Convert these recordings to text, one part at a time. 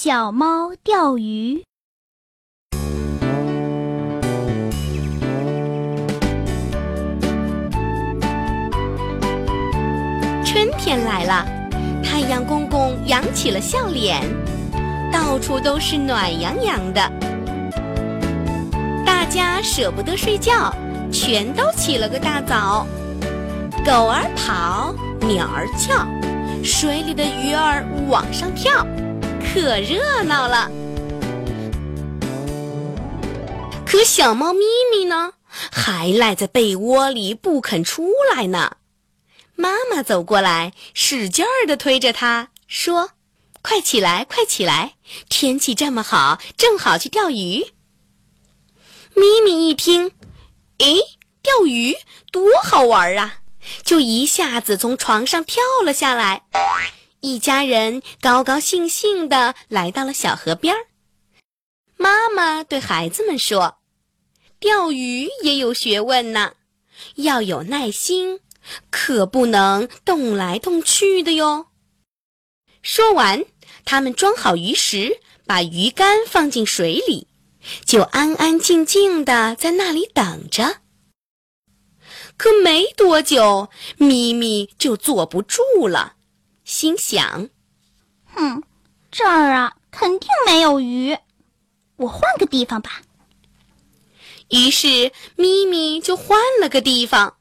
小猫钓鱼。春天来了，太阳公公扬起了笑脸，到处都是暖洋洋的。大家舍不得睡觉，全都起了个大早。狗儿跑，鸟儿叫，水里的鱼儿往上跳，可热闹了。可小猫咪咪呢，还赖在被窝里不肯出来呢。妈妈走过来，使劲儿地推着它，说：“快起来，快起来！天气这么好，正好去钓鱼。”咪咪一听，诶，钓鱼多好玩啊！就一下子从床上跳了下来。一家人高高兴兴地来到了小河边儿。妈妈对孩子们说：“钓鱼也有学问呢，要有耐心。”可不能动来动去的哟。说完，他们装好鱼食，把鱼竿放进水里，就安安静静的在那里等着。可没多久，咪咪就坐不住了，心想：“哼，这儿啊，肯定没有鱼，我换个地方吧。”于是，咪咪就换了个地方。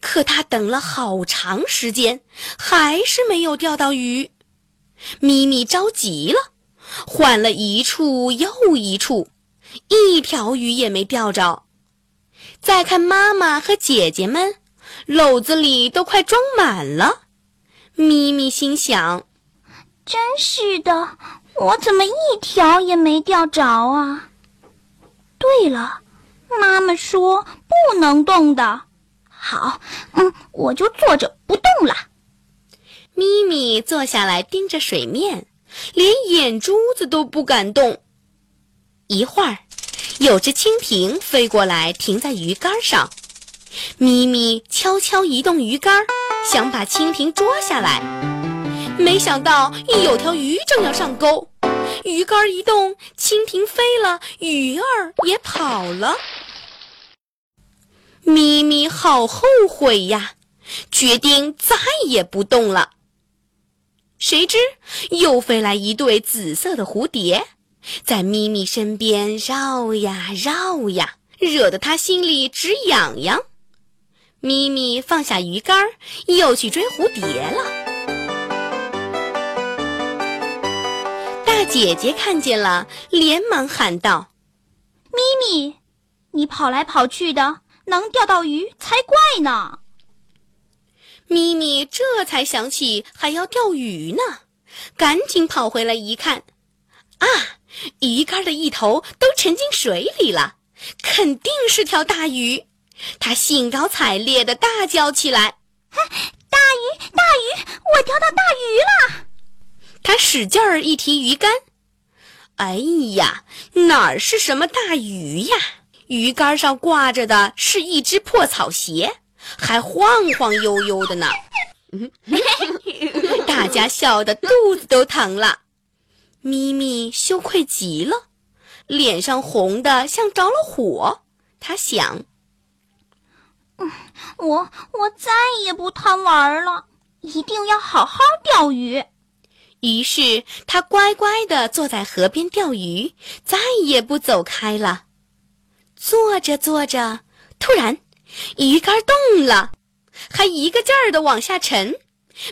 可他等了好长时间，还是没有钓到鱼。咪咪着急了，换了一处又一处，一条鱼也没钓着。再看妈妈和姐姐们，篓子里都快装满了。咪咪心想：“真是的，我怎么一条也没钓着啊？”对了，妈妈说不能动的。好，嗯，我就坐着不动了。咪咪坐下来盯着水面，连眼珠子都不敢动。一会儿，有只蜻蜓飞过来，停在鱼竿上。咪咪悄悄移动鱼竿，想把蜻蜓捉下来。没想到一，有条鱼正要上钩，鱼竿一动，蜻蜓飞了，鱼儿也跑了。咪咪好后悔呀，决定再也不动了。谁知又飞来一对紫色的蝴蝶，在咪咪身边绕呀绕呀，惹得它心里直痒痒。咪咪放下鱼竿，又去追蝴蝶了。大姐姐看见了，连忙喊道：“咪咪，你跑来跑去的。”能钓到鱼才怪呢！咪咪这才想起还要钓鱼呢，赶紧跑回来一看，啊，鱼竿的一头都沉进水里了，肯定是条大鱼。他兴高采烈地大叫起来：“大鱼，大鱼，我钓到大鱼了！”他使劲儿一提鱼竿，哎呀，哪儿是什么大鱼呀？鱼竿上挂着的是一只破草鞋，还晃晃悠悠的呢。大家笑得肚子都疼了。咪咪羞愧极了，脸上红的像着了火。他想：“我我再也不贪玩了，一定要好好钓鱼。”于是他乖乖地坐在河边钓鱼，再也不走开了。坐着坐着，突然，鱼竿动了，还一个劲儿的往下沉。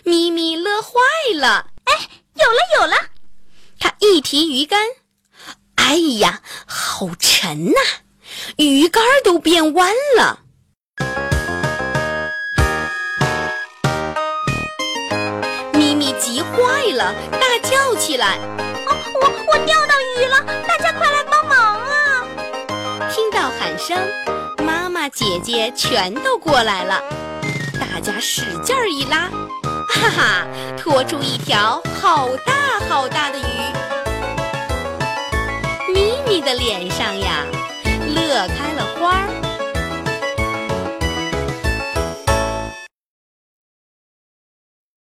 咪咪乐坏了，哎，有了有了！他一提鱼竿，哎呀，好沉呐，鱼竿都变弯了。坏了，大叫起来：“啊，我我钓到鱼了！大家快来帮忙啊！”听到喊声，妈妈、姐姐全都过来了，大家使劲儿一拉，哈哈，拖出一条好大好大的鱼。咪咪的脸上呀，乐开了花儿。